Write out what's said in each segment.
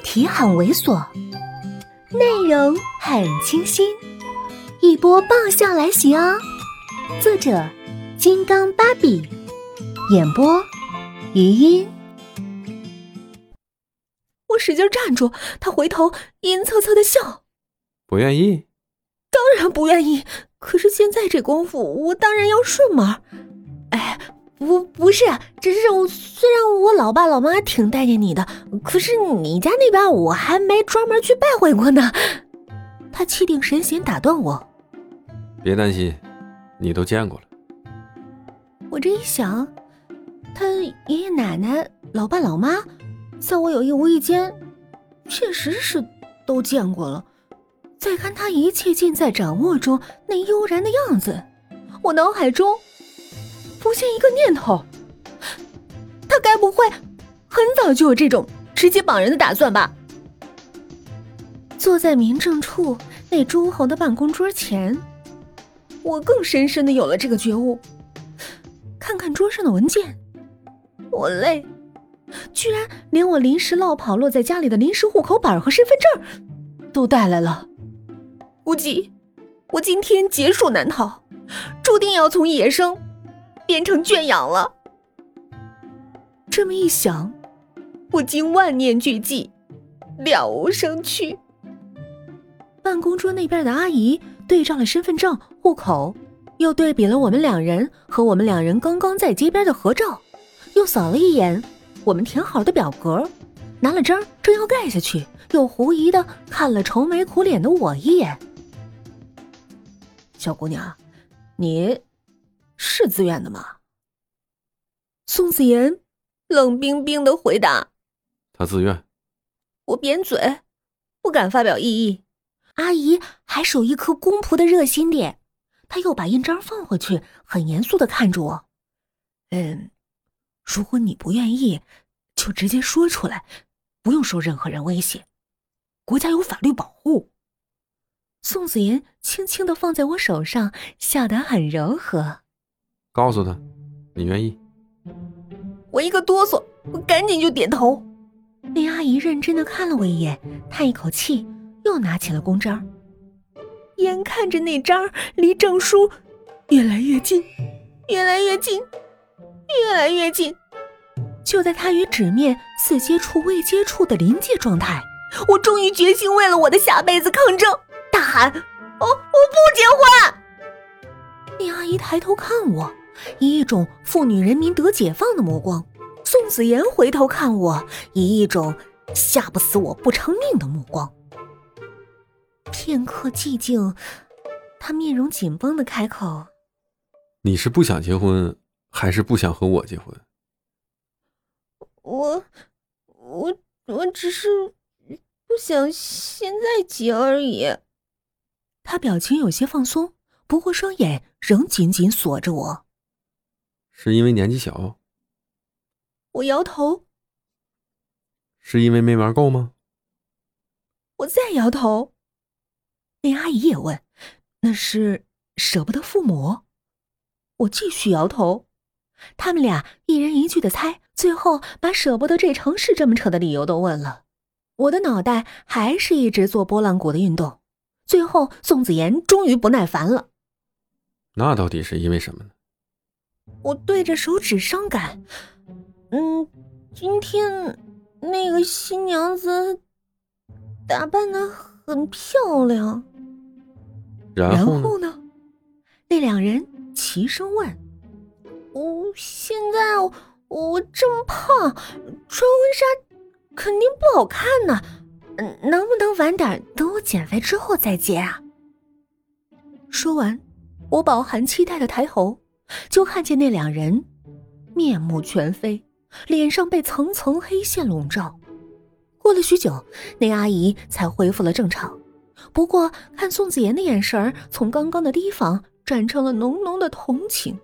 题很猥琐，内容很清新，一波爆笑来袭哦！作者：金刚芭比，演播：余音。我使劲站住，他回头阴恻恻的笑。不愿意？当然不愿意。可是现在这功夫，我当然要顺嘛。哎。不不是，只是我虽然我老爸老妈挺待见你的，可是你家那边我还没专门去拜会过呢。他气定神闲打断我：“别担心，你都见过了。”我这一想，他爷爷奶奶、老爸老妈，在我有意无意间，确实是都见过了。再看他一切尽在掌握中那悠然的样子，我脑海中。浮现一个念头，他该不会很早就有这种直接绑人的打算吧？坐在民政处那诸侯的办公桌前，我更深深的有了这个觉悟。看看桌上的文件，我累，居然连我临时落跑落在家里的临时户口本和身份证都带来了。估计我今天劫数难逃，注定要从野生。变成圈养了。这么一想，不禁万念俱寂，了无生趣。办公桌那边的阿姨对照了身份证、户口，又对比了我们两人和我们两人刚刚在街边的合照，又扫了一眼我们填好的表格，拿了章正要盖下去，又狐疑的看了愁眉苦脸的我一眼。小姑娘，你。是自愿的吗？宋子妍冷冰冰的回答：“他自愿。”我扁嘴，不敢发表异议。阿姨还是有一颗公仆的热心点，她又把印章放回去，很严肃的看着我：“嗯，如果你不愿意，就直接说出来，不用受任何人威胁，国家有法律保护。”宋子妍轻轻的放在我手上，笑得很柔和。告诉他，你愿意。我一个哆嗦，我赶紧就点头。林阿姨认真的看了我一眼，叹一口气，又拿起了公章。眼看着那章离证书越来越近，越来越近，越来越近。就在它与纸面似接触未接触的临界状态，我终于决心为了我的下辈子抗争，大喊：“我我不结婚！”林阿姨抬头看我。以一种妇女人民得解放的目光，宋子言回头看我，以一种吓不死我不偿命的目光。片刻寂静，他面容紧绷的开口：“你是不想结婚，还是不想和我结婚？”我，我，我只是不想现在结而已。他表情有些放松，不过双眼仍紧紧锁着我。是因为年纪小，我摇头。是因为没玩够吗？我再摇头。那阿姨也问：“那是舍不得父母？”我继续摇头。他们俩一人一句的猜，最后把舍不得这城市这么扯的理由都问了。我的脑袋还是一直做拨浪鼓的运动。最后，宋子妍终于不耐烦了：“那到底是因为什么呢？”我对着手指伤感，嗯，今天那个新娘子打扮的很漂亮。然后呢？那两人齐声问：“我现在我这么胖，穿婚纱肯定不好看呢，能不能晚点等我减肥之后再接啊？”说完，我饱含期待的抬头。就看见那两人面目全非，脸上被层层黑线笼罩。过了许久，那阿姨才恢复了正常。不过，看宋子言的眼神从刚刚的提防转成了浓浓的同情，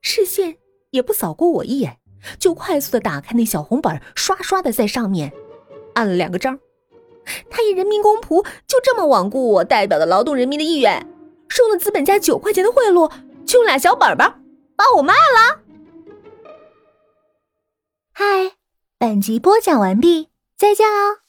视线也不扫过我一眼，就快速的打开那小红本，刷刷的在上面按了两个章。他以人民公仆就这么罔顾我代表的劳动人民的意愿，收了资本家九块钱的贿赂。就俩小本本，把我卖了。嗨，本集播讲完毕，再见喽。